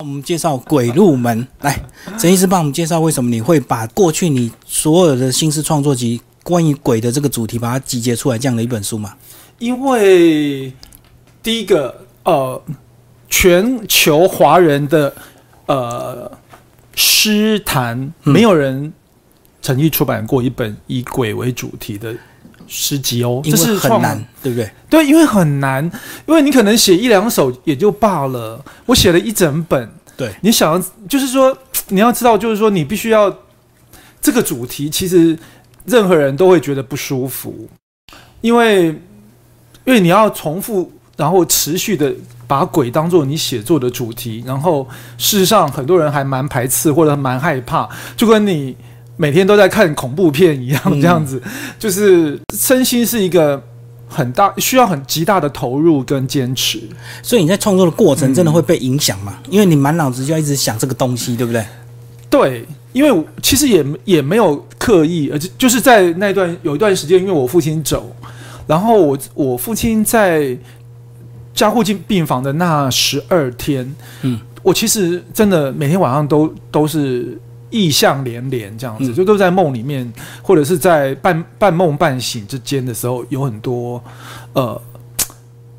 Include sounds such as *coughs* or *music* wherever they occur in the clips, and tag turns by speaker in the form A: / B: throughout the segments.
A: 我们介绍鬼入门，来，陈医师帮我们介绍为什么你会把过去你所有的新式创作集关于鬼的这个主题，把它集结出来这样的一本书嘛？
B: 因为第一个，呃，全球华人的呃诗坛，没有人曾经出版过一本以鬼为主题的诗集哦，
A: 这是很难，对不对？
B: 对，因为很难，因为你可能写一两首也就罢了，我写了一整本，
A: 对，
B: 你想要就是说你要知道，就是说你必须要这个主题，其实任何人都会觉得不舒服，因为因为你要重复，然后持续的把鬼当做你写作的主题，然后事实上很多人还蛮排斥或者蛮害怕，就跟你每天都在看恐怖片一样，这样子，就是身心是一个。很大需要很极大的投入跟坚持，
A: 所以你在创作的过程真的会被影响嘛？因为你满脑子就要一直想这个东西，对不对？
B: 对，因为其实也也没有刻意，而且就是在那段有一段时间，因为我父亲走，然后我我父亲在加护进病房的那十二天，嗯，我其实真的每天晚上都都是。意象连连，这样子就都在梦里面，或者是在半半梦半醒之间的时候，有很多呃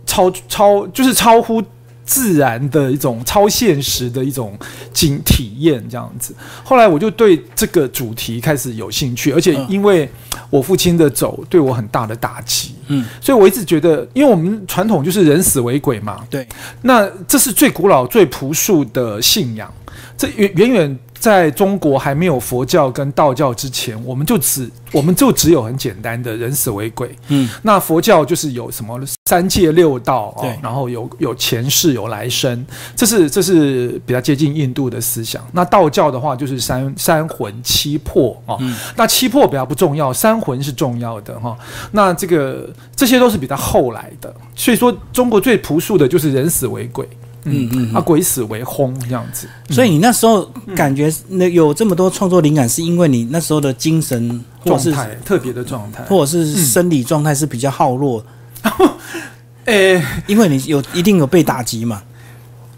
B: 超超就是超乎自然的一种超现实的一种经体验，这样子。后来我就对这个主题开始有兴趣，而且因为我父亲的走对我很大的打击，嗯，所以我一直觉得，因为我们传统就是人死为鬼嘛，
A: 对，
B: 那这是最古老、最朴素的信仰，这远远远。在中国还没有佛教跟道教之前，我们就只我们就只有很简单的人死为鬼。嗯，那佛教就是有什么三界六道啊，然后有有前世有来生，这是这是比较接近印度的思想。那道教的话就是三三魂七魄啊，那七魄比较不重要，三魂是重要的哈。那这个这些都是比较后来的，所以说中国最朴素的就是人死为鬼。嗯嗯，啊，鬼死为轰这样子，
A: 所以你那时候感觉那有这么多创作灵感，是因为你那时候的精神
B: 状态特别的状态，
A: 或者是生理状态是比较耗弱。*laughs*
B: 诶，
A: 因为你有一定有被打击嘛。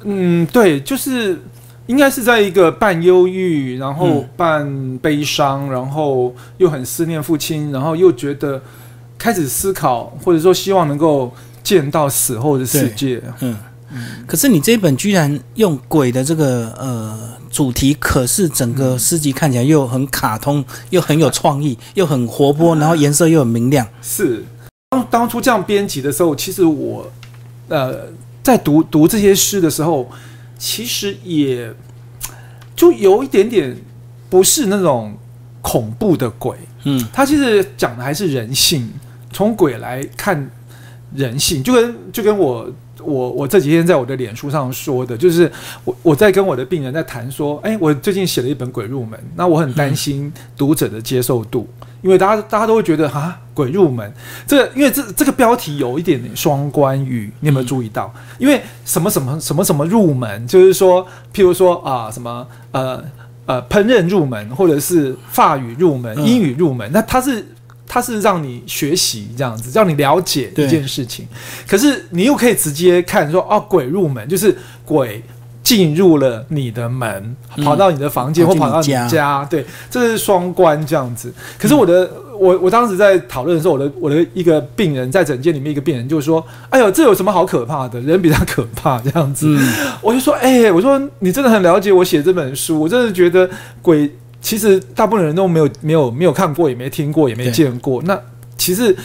B: 嗯，对，就是应该是在一个半忧郁，然后半悲伤，然后又很思念父亲，然后又觉得开始思考，或者说希望能够见到死后的世界。嗯。
A: 可是你这一本居然用鬼的这个呃主题，可是整个诗集看起来又很卡通，又很有创意，又很活泼，然后颜色又很明亮。
B: 是当当初这样编辑的时候，其实我呃在读读这些诗的时候，其实也就有一点点不是那种恐怖的鬼。嗯，他其实讲的还是人性，从鬼来看人性，就跟就跟我。我我这几天在我的脸书上说的，就是我我在跟我的病人在谈说，哎，我最近写了一本《鬼入门》，那我很担心读者的接受度，因为大家大家都会觉得啊，《鬼入门》这个，因为这这个标题有一点点双关语，你有没有注意到？因为什么什么什么什么入门，就是说，譬如说啊，什么呃呃烹饪入门，或者是法语入门、英语入门，那它是。它是让你学习这样子，让你了解一件事情，可是你又可以直接看说，哦，鬼入门就是鬼进入了你的门，跑到你的房间或跑到你家，对，这是双关这样子。可是我的，我我当时在讨论的时候，我的我的一个病人在诊间里面，一个病人就说，哎呦，这有什么好可怕的？人比较可怕这样子。我就说，哎，我说你真的很了解我写这本书，我真的觉得鬼。其实大部分人都没有没有没有看过，也没听过，也没见过。那其实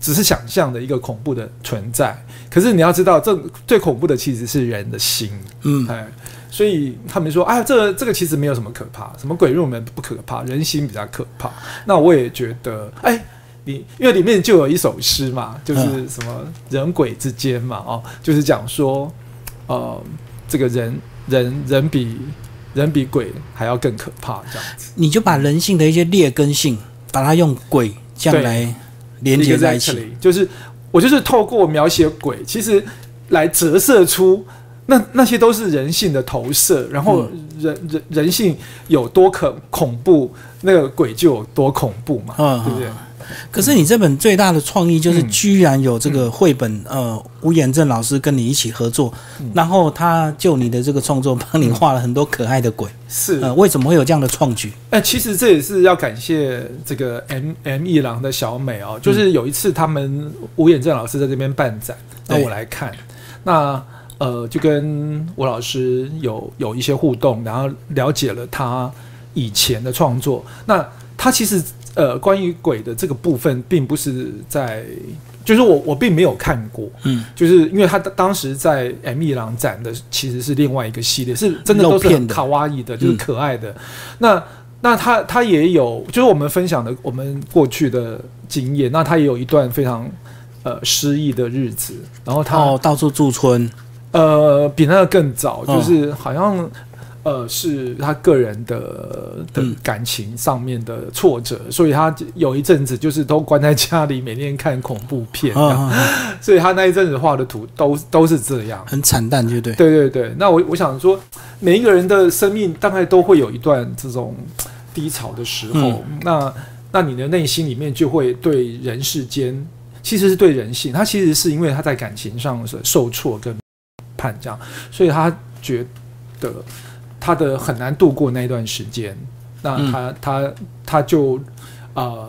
B: 只是想象的一个恐怖的存在。可是你要知道，这最恐怖的其实是人的心。嗯，哎，所以他们说，哎，这这个其实没有什么可怕，什么鬼入门不可怕，人心比较可怕。那我也觉得，哎，你因为里面就有一首诗嘛，就是什么人鬼之间嘛，哦，就是讲说，呃，这个人人人比。人比鬼还要更可怕，这样子，
A: 你就把人性的一些劣根性，把它用鬼这样来连接在一起，
B: 就是我就是透过描写鬼，其实来折射出那那些都是人性的投射，然后人人人性有多可恐怖，那个鬼就有多恐怖嘛，对不对？
A: 可是你这本最大的创意就是，
B: 嗯。
A: 居然有这个绘本，呃，吴衍正老师跟你一起合作，
B: 嗯。
A: 然后他就你的这个创作帮你画了很多可爱的鬼，
B: 是。
A: 呃，为什么会有这样的创举？
B: 哎，其实这也是要感谢这个 M M 一郎的小美哦，就是有一次他们吴衍正老师在这边办展，那我来看，那呃就跟吴老师有有一些互动，然后了解了他以前的创作。那他其实呃关于鬼的这个部分，并不是在，就是我我并没有看过，
A: 嗯，
B: 就是因为他当时在 M 一郎展的其实是另外一个系列，是真的都是卡哇伊的，就是
A: 嗯
B: 可爱的。那那他他也有，就是我们分享的我们过去的经验，那他也有一段非常呃失意的日子，然后他、
A: 哦，到处驻村，
B: 呃比那个更早，
A: 哦
B: 就是好像。呃，是他个人的的
A: 嗯
B: 感情上面的挫折，所以他有一阵子就是都关在家里，每天看恐怖片，
A: 啊、啊 *laughs*
B: 所以他那一阵子画的图都都是这样。
A: 很惨淡，对不对？
B: 对对对，那我我想说，每一个人的生命大概都会有一段这种低潮的时候，那那你的内心里面就会对人世间，其实是对人性，他其实是因为他在感情上是受挫跟叛这样，所以他觉得他的很难度过那一段时间，那他、他他就呃。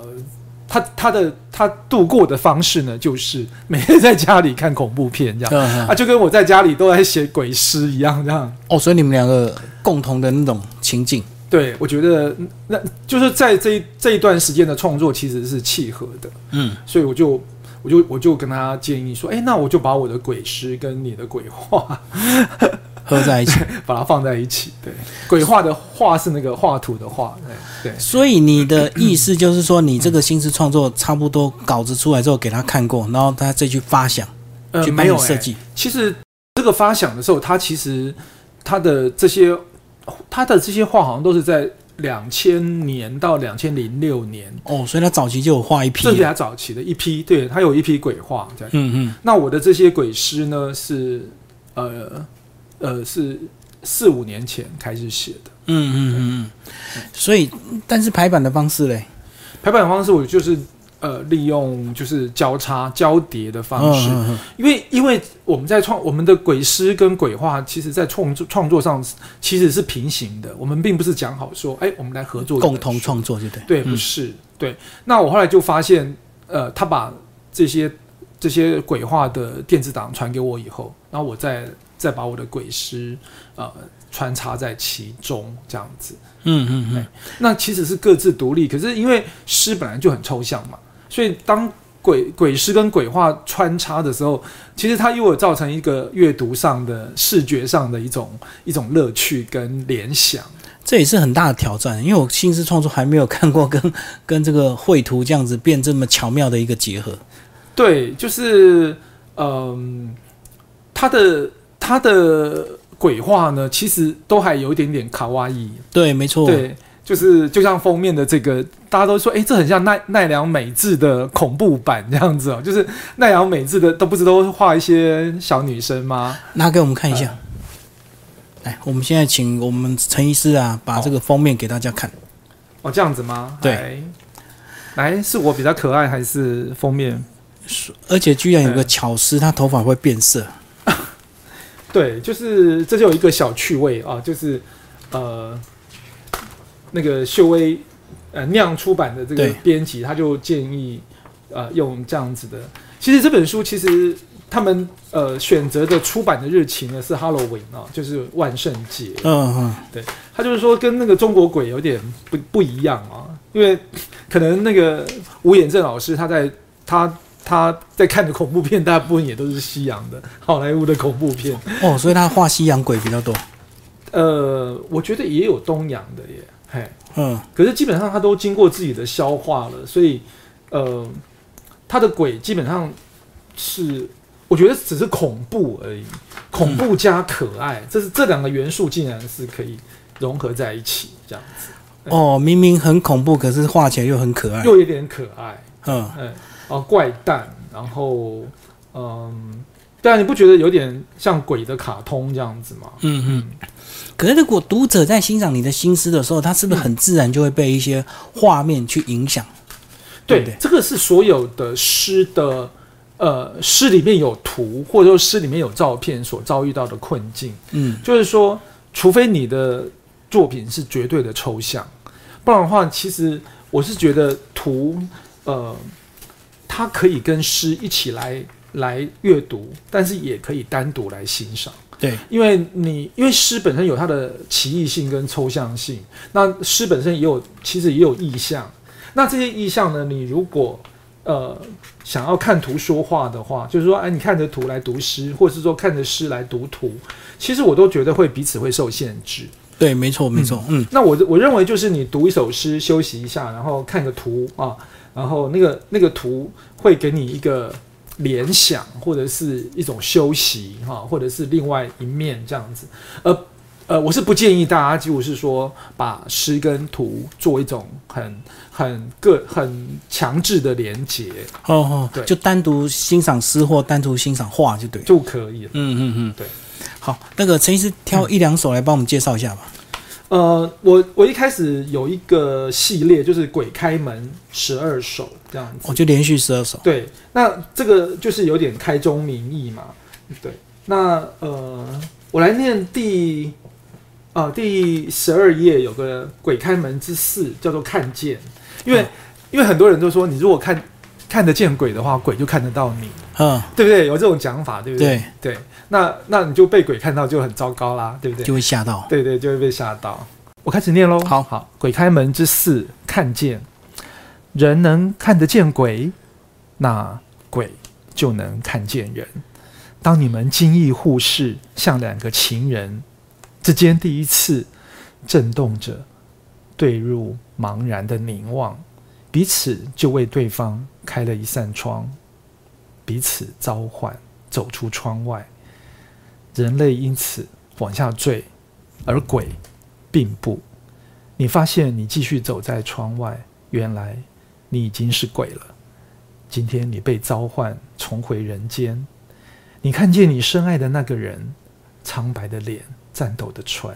B: 他他的他度过的方式呢，就是 *laughs* 每天在家里看恐怖片这样，
A: 嗯、
B: 啊，就跟我在家里都在写鬼诗一样，这样。
A: 哦，所以你们两个共同的那种情境，
B: 对，我觉得嗯那就是在这一这一段时间的创作其实是契合的，
A: 嗯，
B: 所以我就我就我就跟他建议说，哎，那我就把我的鬼诗跟你的鬼画
A: 合在一起。*laughs*
B: 把它放在一起。对，鬼画的画是那个画图的画，对对。
A: 所以你的意思就是说，你这个新诗创作差不多稿子出来之后给他看过，然后他再去发想，
B: 呃，
A: 去帮
B: 没有
A: 设计。
B: 其实这个发想的时候，他其实他的这些他的这些画好像都是在两千年到两千零六年，
A: 哦，所以他早期就有画一批。
B: 这是他早期的一批，对他有一批鬼画这样。
A: 嗯嗯，
B: 那我的这些鬼诗呢，是呃呃是四五年前开始写的。
A: 嗯嗯嗯嗯，所以但是排版的方式嘞，
B: 排版方式我就是呃利用就是交叉交叠的方式，
A: 嗯嗯
B: 因为因为我们在创我们的鬼诗跟鬼画，其实在创作创作上其实是平行的，我们并不是讲好说，哎，我们来合作
A: 共同创作，对不对？
B: 对，
A: 嗯
B: 不是、对。那我后来就发现，呃，他把这些这些鬼画的电子档传给我以后，然后我再再把我的鬼诗呃穿插在其中，这样子。
A: 嗯嗯嗯，
B: 那其实是各自独立，可是因为诗本来就很抽象嘛，所以当鬼鬼诗跟鬼画穿插的时候，其实它又有造成一个阅读上的视觉上的一种一种乐趣跟联想。
A: 这也是很大的挑战，因为我新诗创作还没有看过跟 *laughs* 跟这个绘图这样子变这么巧妙的一个结合。
B: 对，就是嗯，他的他的鬼画呢，其实都还有一点点卡哇伊。
A: 对，没错。
B: 对，就是就像封面的这个，大家都说，哎，这很像奈奈良美智的恐怖版这样子哦。*laughs* 就是奈良美智的都不是都画一些小女生吗？
A: 拿给我们看一下。来，我们现在请我们陈医师啊，把这个封面给大家看。
B: 哦，这样子吗？
A: 对
B: 来，是我比较可爱还是封面？
A: 而且居然有个
B: 嗯
A: 巧思，他头发会变色。
B: 对，就是这就有一个小趣味啊，就是呃，那个秀威呃酿出版的这个编辑，他就建议呃用这样子的。其实这本书其实他们呃选择的出版的日期呢是 Halloween 啊，就是万圣节。
A: 嗯嗯，对
B: 他就是说跟那个中国鬼有点不不一样啊，因为可能那个吴衍正老师他在他他在看的恐怖片，大部分也都是西洋的 *laughs* 好莱坞的恐怖片。
A: 哦，所以他画西洋鬼比较多。
B: 呃，我觉得也有东洋的耶，嘿，
A: 嗯，
B: 可是基本上他都经过自己的消化了，所以呃，他的鬼基本上是我觉得只是恐怖而已，恐怖加可爱，这是这两个元素竟然是可以融合在一起，这样子
A: 哦，明明很恐怖，可是画起来又很可爱。
B: 又有点可爱，
A: 嗯，
B: 嗯，哦，怪诞，然后嗯，对啊，你不觉得有点像鬼的卡通这样子吗？
A: 嗯嗯。可是如果读者在欣赏你的心思的时候，他是不是很自然就会被一些画面去影响？对？
B: 这个是所有的诗的呃诗里面有图，或者说诗里面有照片所遭遇到的困境。
A: 嗯，
B: 就是说，除非你的作品是绝对的抽象，不然的话，其实我是觉得图呃，它可以跟诗一起来来阅读，但是也可以单独来欣赏。
A: 对，
B: 因为你因为诗本身有它的奇异性跟抽象性，那诗本身也有其实也有意象。那这些意象呢，你如果呃想要看图说话的话，就是说，哎，你看着图来读诗，或者是说看着诗来读图，其实我都觉得会彼此会受限制。
A: 对，没错，没错，嗯，
B: 那我我认为就是你读一首诗，休息一下，然后看个图啊，然后那个那个图会给你一个联想，或者是一种休息哈、或者是另外一面这样子。呃呃，我是不建议大家，几乎是说把诗跟图做一种很很个很强制的连接
A: 哦哦
B: 对，
A: 就单独欣赏诗或单独欣赏画就对。
B: 就可以了。
A: 嗯嗯嗯，
B: 对。
A: 好，那个陈医师挑一两首来帮我们介绍一下吧。
B: 呃，我我一开始有一个系列，就是鬼开门十二首这样子。
A: 我就连续十二首。
B: 对，那这个就是有点开宗明义嘛。对，那呃，我来念第啊、第十二页有个鬼开门之四，叫做看见，因为、
A: 嗯
B: 因为很多人都说，你如果看看得见鬼的话，鬼就看得到你，
A: 嗯，
B: 对不对？有这种讲法，对不对？
A: 对，
B: 对，那那你就被鬼看到就很糟糕啦，对不对？
A: 就会吓到。
B: 对对，就会被吓到。我开始念喽。
A: 好
B: 好，鬼开门之四，看见人能看得见鬼，那鬼就能看见人。当你们惊异互视，像两个情人之间第一次震动着，对入茫然的凝望，彼此就为对方开了一扇窗，彼此召唤，走出窗外。人类因此往下坠，而鬼并不。你发现你继续走在窗外，原来你已经是鬼了。今天你被召唤重回人间，你看见你深爱的那个人，苍白的脸，颤抖的唇，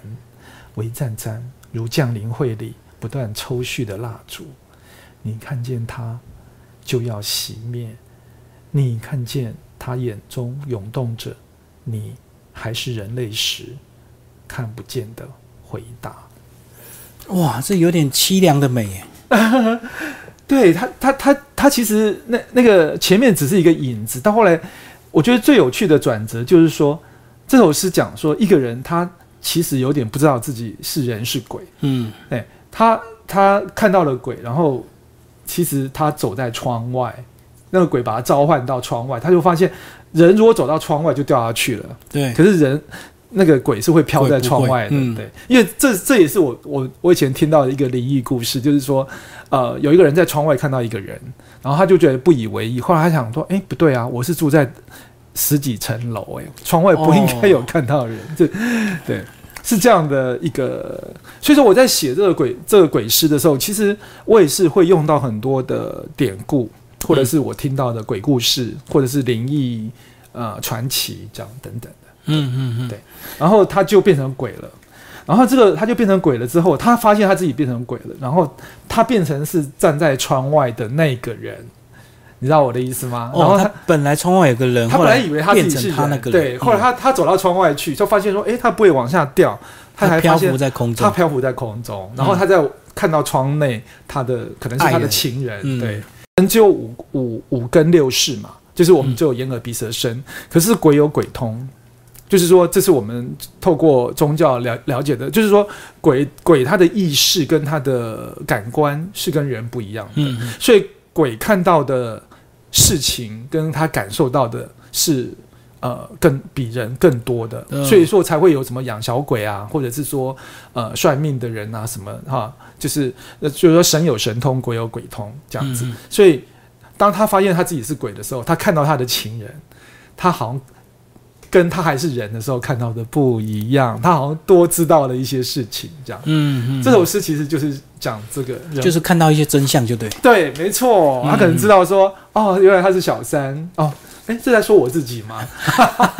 B: 微颤颤如降临会里不断抽蓄的蜡烛。你看见他就要熄灭，你看见他眼中涌动着你还是人类时看不见的回答。
A: 哇，这有点凄凉的美耶。*laughs*
B: 对他，他他他其实那那个前面只是一个影子，到后来，我觉得最有趣的转折就是说，这首诗讲说一个人他其实有点不知道自己是人是鬼，
A: 嗯，
B: 哎他他看到了鬼，然后其实他走在窗外，那个鬼把他召唤到窗外，他就发现人如果走到窗外就掉下去了，
A: 对，
B: 可是人那个鬼是会飘在窗外的，对，因为这这也是我我我以前听到的一个灵异故事，就是说，呃，有一个人在窗外看到一个人，然后他就觉得不以为意，后来他想说，哎，不对啊，我是住在十几层楼，哎，窗外不应该有看到人，这、*laughs* 对。是这样的一个，所以说我在写这个鬼这个鬼诗的时候，其实我也是会用到很多的典故，或者是我听到的鬼故事，或者是灵异呃传奇这样等等的。
A: 嗯嗯嗯，
B: 对。然后他就变成鬼了。然后这个他就变成鬼了之后，他发现他自己变成鬼了，然后他变成是站在窗外的那个人，你知道我的意思吗？然后
A: 哦，
B: 他
A: 他本来窗外有个人，
B: 他本来以为他自
A: 变
B: 己是
A: 他那个人，
B: 对，后来
A: 嗯。
B: 他他走到窗外去，就发现说，诶，他不会往下掉，他还漂
A: 浮在空中。
B: 他，漂浮在空中，然后他在看到窗内他的可能是他的情人，
A: 嗯。
B: 对，人只有五五五根六识嘛，就是我们
A: 嗯。
B: 只有眼耳鼻舌身，可是鬼有鬼通，就是说这是我们透过宗教了了解的，就是说鬼鬼他的意识跟他的感官是跟人不一样的，所以鬼看到的事情跟他感受到的是呃更比人更多的，
A: 嗯
B: 所以说才会有什么养小鬼啊，或者是说呃算命的人啊什么哈，就是呃就是说神有神通，鬼有鬼通这样子。所以当他发现他自己是鬼的时候，他看到他的情人，他好像。跟他还是人的时候看到的不一样，他好像多知道了一些事情，这样。
A: 嗯嗯，
B: 这首诗其实就是讲这个
A: 就是看到一些真相，就对，
B: 对，没错，
A: 嗯
B: 他可能知道说，哦，原来他是小三，哦，哎，这在说我自己吗？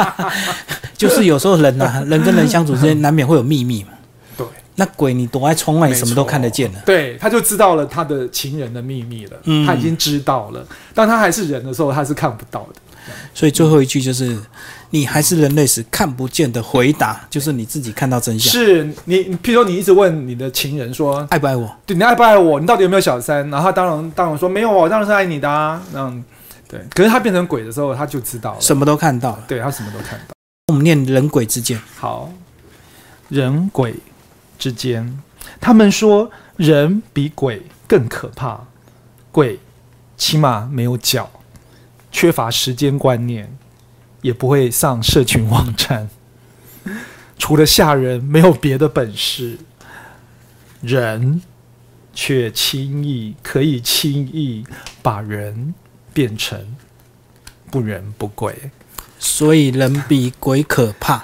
B: *laughs*
A: 就是有时候人呐、人跟人相处之间难免会有秘密嘛。
B: 对，
A: 那鬼你躲在窗外，你什么都看得见了。
B: 对，他就知道了他的情人的秘密了，
A: 嗯
B: 他已经知道了。当他还是人的时候，他是看不到的。
A: 所以最后一句就是，你还是人类时看不见的回答，就是你自己看到真相。
B: 是你，譬如说你一直问你的情人说，
A: 爱不爱我？
B: 对你爱不爱我？你到底有没有小三？然后他当然当然说没有，我当然是爱你的啊。那样对，可是他变成鬼的时候，他就知道了，
A: 什么都看到了。
B: 对他什么都看到。
A: 我们念人鬼之间，
B: 好，人鬼之间，他们说人比鬼更可怕，鬼起码没有脚，缺乏时间观念，也不会上社群网站，*laughs* 除了吓人没有别的本事。人却轻易可以轻易把人变成不人不鬼。
A: 所以人比鬼可怕。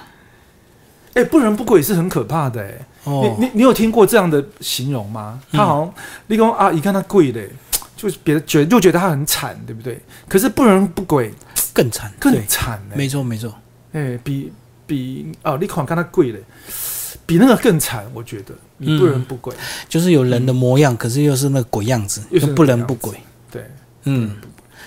B: 哎、不人不鬼是很可怕的哎、
A: 哦
B: 你，你你有听过这样的形容吗？他好像你讲啊，一看他贵嘞，*tsk* 就是别人觉得就觉得他很惨，对不对？可是不人不鬼
A: 更惨，
B: 更，惨哎、
A: 没错没错。
B: 哎、比比哦，你看看他贵嘞，比那个更惨，我觉得你不人不鬼，
A: 就是有人的模样，可是又是那个鬼样子，
B: 又是那个
A: 不人不鬼。
B: 对，
A: 嗯，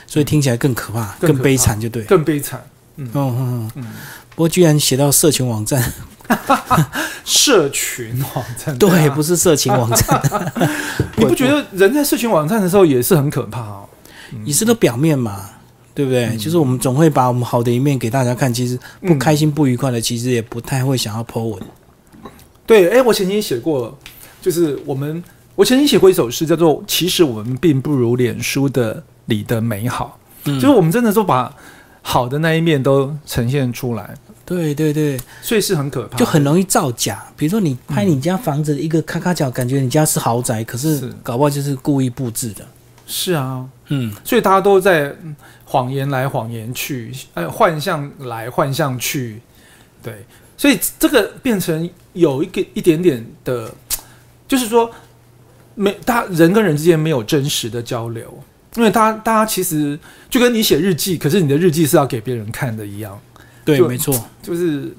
A: 所以听起来更可怕，
B: 更
A: 悲惨，就对。
B: 更悲惨。
A: 嗯嗯嗯。
B: 嗯，
A: 不过居然写到社群网站，*laughs*
B: 社群网站 *laughs*
A: 对，
B: 啊
A: 不是色情网站，*laughs*
B: 你不觉得人在社群网站的时候也是很可怕哦？
A: 也是都表面嘛，对不对？
B: 嗯
A: 就是我们总会把我们好的一面给大家看，其实不
B: 嗯
A: 开心、不愉快的，其实也不太会想要 po 文。
B: 对，哎，我曾经写过，就是我们，我曾经写过一首诗，叫做“其实我们并不如脸书的里的美好”，
A: 嗯。
B: 就是我们真的都把好的那一面都呈现出来，
A: 对对对，
B: 所以是很可怕，
A: 就很容易造假。比如说你拍你家房子一个咔咔角，感觉你家是豪宅，可是
B: 是。
A: 搞不好就是故意布置的。
B: 是啊，
A: 嗯，
B: 所以大家都在嗯谎言来谎言去，呃，幻象来幻象去，对，所以这个变成有一个一点点的，就是说，没他人跟人之间没有真实的交流，因为大家大家其实就跟你写日记，可是你的日记是要给别人看的一样，
A: 对，没错。
B: 就是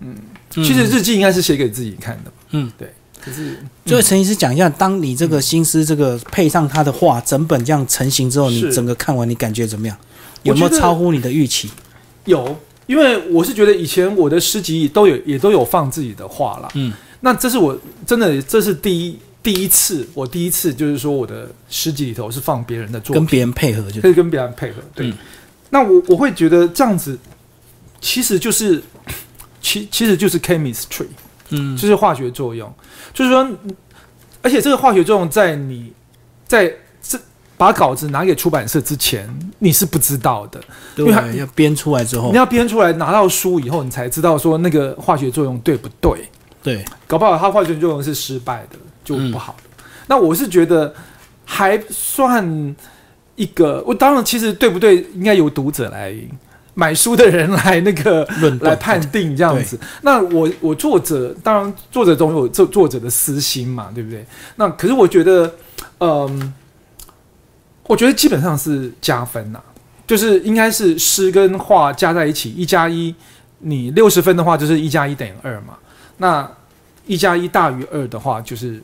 A: 嗯
B: 其实日记应该是写给自己看的，
A: 嗯，
B: 对，可是
A: 就陈医师讲一下，当你这个心思这个配上他的画，整本这样成型之后，你整个看完，你感觉怎么样？有没有超乎你的预期？
B: 有，因为我是觉得以前我的诗集都有也都有放自己的画啦。
A: 嗯，
B: 那这是我真的这是第一第一次，我第一次就是说我的诗集里头是放别人的作品，
A: 跟别人配合就
B: 可以跟别人配合。对，
A: 嗯
B: 那我我会觉得这样子其实就是 *coughs* 其其实就是 chemistry，
A: 嗯
B: 就是化学作用，就是说，而且这个化学作用在你在这把稿子拿给出版社之前，你是不知道的。
A: 对
B: 因为他
A: 要编出来之后
B: 你，要编出来拿到书以后，你才知道说那个化学作用对不对。
A: 对，
B: 搞不好它化学作用是失败的，就
A: 嗯
B: 不好的。那我是觉得还算一个，我当然其实对不对，应该由读者来买书的人来那个
A: 论
B: 来判定这样子。那我我作者当然作者总有作作者的私心嘛，对不对？那可是我觉得，嗯，我觉得基本上是加分呐、就是应该是诗跟画加在一起，一加一，你六十分的话就是一加一等于二嘛。那一加一大于二的话，就是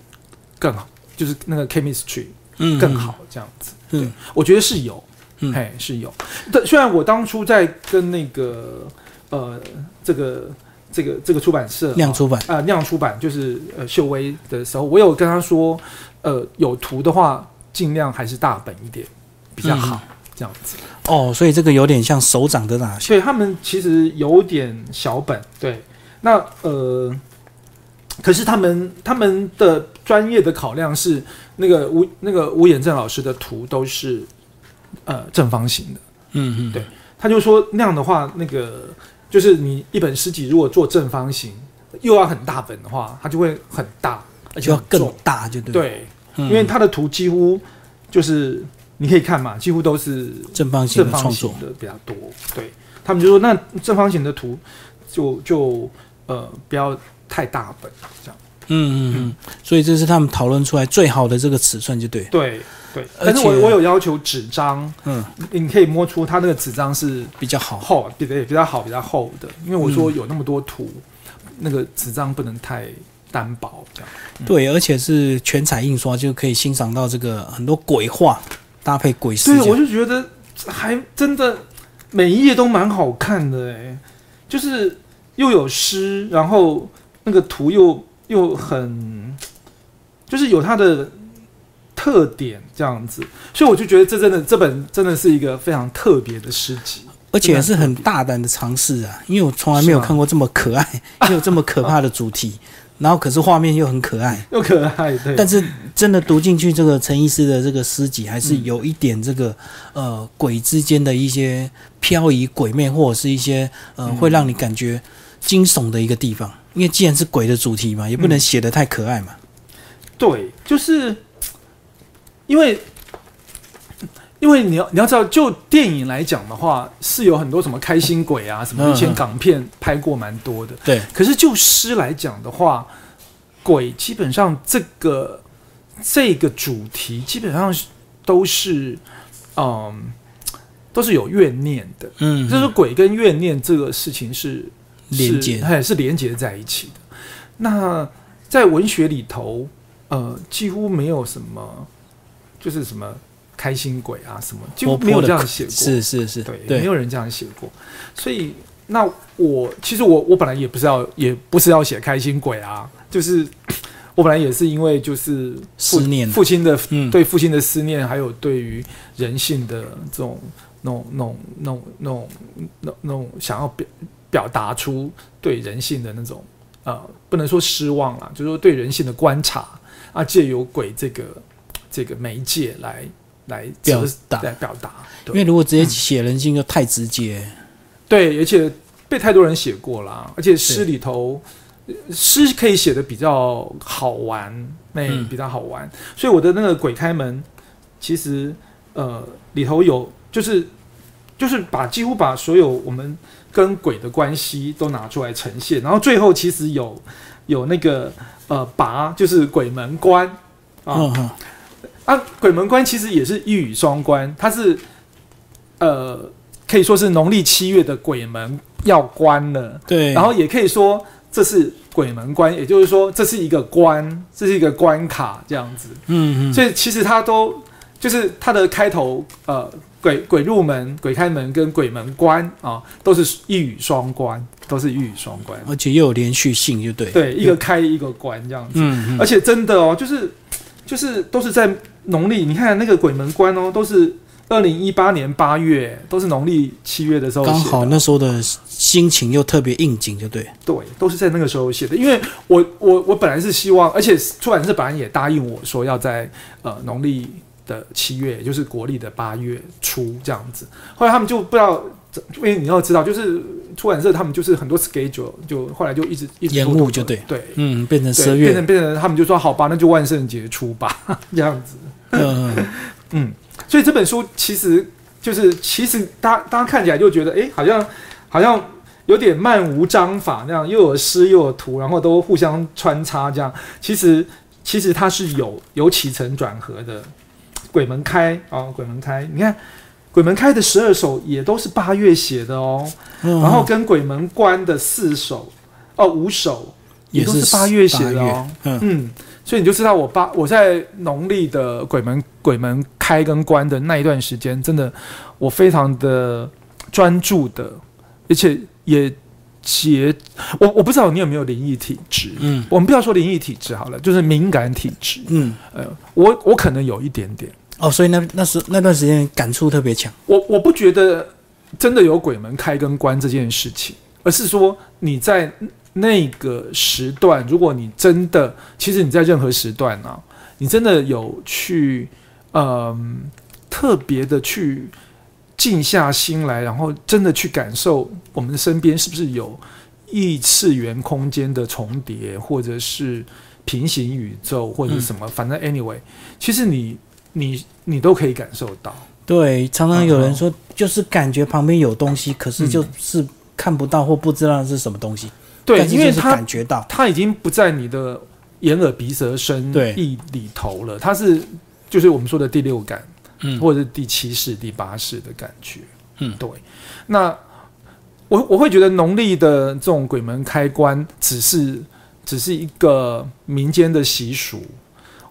B: 更好，就是那个 chemistry
A: 嗯
B: 更好这样子。
A: 对
B: 我觉得是有，
A: 嗯
B: 嘿，是有。但虽然我当初在跟那个呃这个这个这个出版社
A: 亮出版，
B: 啊、亮出版就是呃秀威的时候，我有跟他说，呃有图的话尽量还是大本一点比较好，这样子。
A: 哦，所以这个有点像手掌的大小。
B: 所以他们其实有点小本，对。那呃，可是他们他们的专业的考量是那个吴那个吴衍正老师的图都是呃正方形的，
A: 嗯嗯，
B: 对他就说那样的话，那个就是你一本诗集如果做正方形又要很大本的话，它就会很大，而且
A: 要更大，就对。，
B: 对，
A: 嗯。
B: 因为他的图几乎就是你可以看嘛，几乎都是
A: 正方形
B: 正
A: 的创作，
B: 方形的比较多，对他们就说那正方形的图就就呃不要太大本这样。
A: 嗯嗯嗯，所以这是他们讨论出来最好的这个尺寸，就对。
B: 对对，
A: 而
B: 但是我我有要求纸张，
A: 嗯，
B: 你你可以摸出它那个纸张是
A: 比较好。
B: 厚，比对比较好比较厚的，因为我说
A: 嗯
B: 有那么多图，那个纸张不能太单薄这样。
A: 对，而且是全彩印刷，就可以欣赏到这个很多鬼画搭配鬼尸
B: 对，我就觉得还真的每一页都蛮好看的哎，就是又有诗，然后那个图又又很，就是有它的特点这样子，所以我就觉得这真的这本真的是一个非常特别的诗集。
A: 而且也是很大胆的尝试啊，因为我从来没有看过这么可爱又 *laughs* 这么可怕的主题，然后可是画面又很可爱。
B: 又可爱，对，
A: 但是真的读进去，这个陈医师的这个诗集，还是有一点这个、呃鬼之间的一些漂移、鬼魅，或者是一些呃
B: 嗯
A: 会让你感觉惊悚的一个地方。因为既然是鬼的主题嘛，也不能
B: 嗯
A: 写的太可爱嘛。
B: 对，就是因为因为你要你要知道，就电影来讲的话，是有很多什么开心鬼啊，什么以前港片拍过蛮多的。
A: 对，
B: 可是就诗来讲的话，鬼基本上这个这个主题基本上是都是嗯都是有怨念的，
A: 嗯，
B: 就是鬼跟怨念这个事情是
A: 连接
B: 是哎是连接在一起的。那在文学里头，呃，几乎没有什么就是什么开心鬼啊什么，几乎没有这样写过。
A: 是是是，
B: 对，没，有人这样写过，所以那我其实我我本来也不是要也不是要写开心鬼啊，就是我本来也是因为就是父
A: 思念。
B: 父亲的
A: 嗯，
B: 对父亲的思念，还有对于人性的这种那种那种那种那种那那种想要表表达出对人性的那种呃，不能说失望啦，就是说对人性的观察啊，借由鬼这个这个媒介来来
A: 表达
B: 来表达，
A: 因为如果直接写人性就太直接，
B: 对，而且被太多人写过啦，而且诗里头呃诗可以写的比较好玩，那、
A: 嗯。
B: 比较好玩，所以我的那个鬼开门，其实呃里头有就是就是把几乎把所有我们跟鬼的关系都拿出来呈现，然后最后其实有有那个呃拔就是鬼门关啊、啊，鬼门关其实也是一语双关，它是呃可以说是农历七月的鬼门要关了，
A: 对，
B: 然后也可以说这是鬼门关，也就是说这是一个关，这是一个关卡这样子。
A: 嗯嗯，
B: 所以其实它都就是它的开头，呃，鬼鬼入门、鬼开门跟鬼门关啊，都是一语双关，都是一语双关。
A: 而且又有连续性，就对，
B: 对，一个开一个关这样子。
A: 嗯嗯，
B: 而且真的哦，就是就是都是在农历，你看那个鬼门关哦，都是二零一八年八月，都是农历七月的时候的，
A: 刚好那时候的心情又特别应景，就对，
B: 对，都是在那个时候写的。因为我我我本来是希望，而且出版社本来也答应我说要在呃农历的七月，也就是国历的八月初这样子。后来他们就不知道，因为你要知道，就是出版社他们就是很多 schedule，就后来就一直一直
A: 延误就对
B: 对。
A: 嗯，变成十二月，
B: 变成变成，他们就说好吧，那就万圣节出吧，*laughs* 这样子。
A: 嗯，嗯
B: 嗯，所以这本书其实就是，其实大家大家看起来就觉得，哎，好像好像有点漫无章法那样，又有诗又有图，然后都互相穿插这样。其实其实它是有有起承转合的。鬼门开啊，鬼门开，你看鬼门开的十二首也都是八月写的哦，
A: 嗯
B: 然后跟鬼门关的四首哦五首也都是八月写的哦。
A: 嗯，
B: 嗯，所以你就知道我八我在农历的鬼门鬼门开跟关的那一段时间，真的我非常的专注的，而且也结我我不知道你有没有灵异体质，
A: 嗯。
B: 我们不要说灵异体质好了，就是敏感体质。
A: 嗯，
B: 呃，我我可能有一点点，
A: 哦，所以那那时那段时间感触特别强，
B: 我我不觉得真的有鬼门开跟关这件事情，而是说你在那个时段，如果你真的，其实你在任何时段啊，你真的有去，嗯、特别的去静下心来，然后真的去感受我们的身边是不是有异次元空间的重叠，或者是平行宇宙，或者是什么，反正 anyway，其实你你你都可以感受到。
A: 对，常常有
B: 嗯
A: 人说，就是感觉旁边有东西，可是就是看不到或不知道是什么东西，
B: 对，因为他
A: 感觉到，
B: 他已经不在你的眼耳鼻舌身
A: 对。
B: 意里头了，他是就是我们说的第六感，
A: 嗯。
B: 或者是第七世、第八世的感觉。
A: 嗯。
B: 对。那我我会觉得农历的这种鬼门开关，只是只是一个民间的习俗，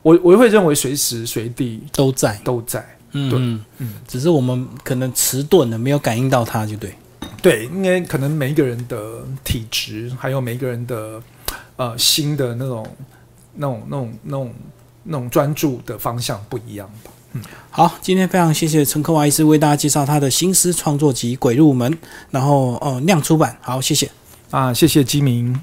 B: 我我会认为随时随地
A: 都在，
B: 都在。
A: 嗯
B: 对
A: 嗯。
B: 嗯。
A: 只是我们可能迟钝了，没有感应到它，就对。
B: 对，因为可能每一个人的体质，还有每一个人的呃心的那种、那种、那种、那种、那种专注的方向不一样吧。
A: 嗯好，今天非常谢谢陈克华医师为大家介绍他的新诗创作集《鬼入门》，然后呃亮出版，好，谢谢。
B: 啊，谢谢基明。